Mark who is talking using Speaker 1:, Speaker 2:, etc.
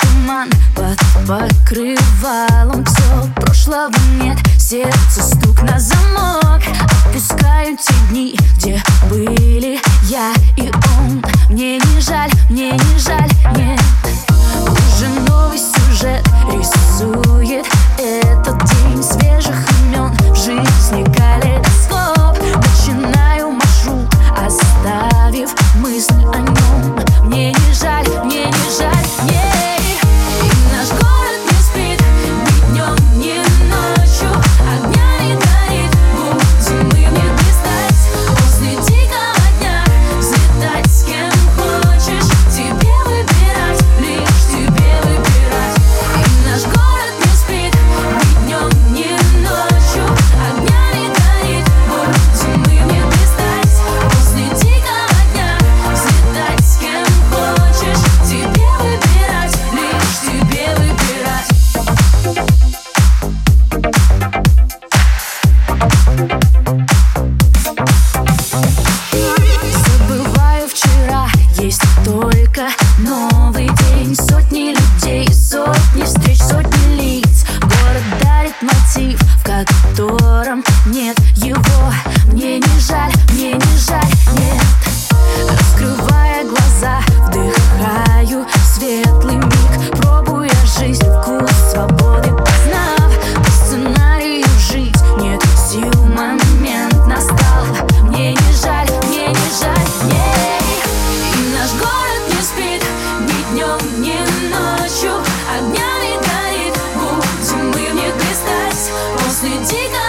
Speaker 1: туман под покрывалом. Прошлого нет, сердце стук на замок. Отпускаю те дни, где были я и он. Мне не жаль, мне не жаль, нет. Раскрывая глаза, вдыхаю светлый миг. Пробуя жизнь, вкус свободы познав По сценарию жить. Нет сил, момент настал. Мне не жаль, мне не жаль, нет. И наш город не спит ни днем, ни ночью. Огнями горит, будем мы в них блистать После дикого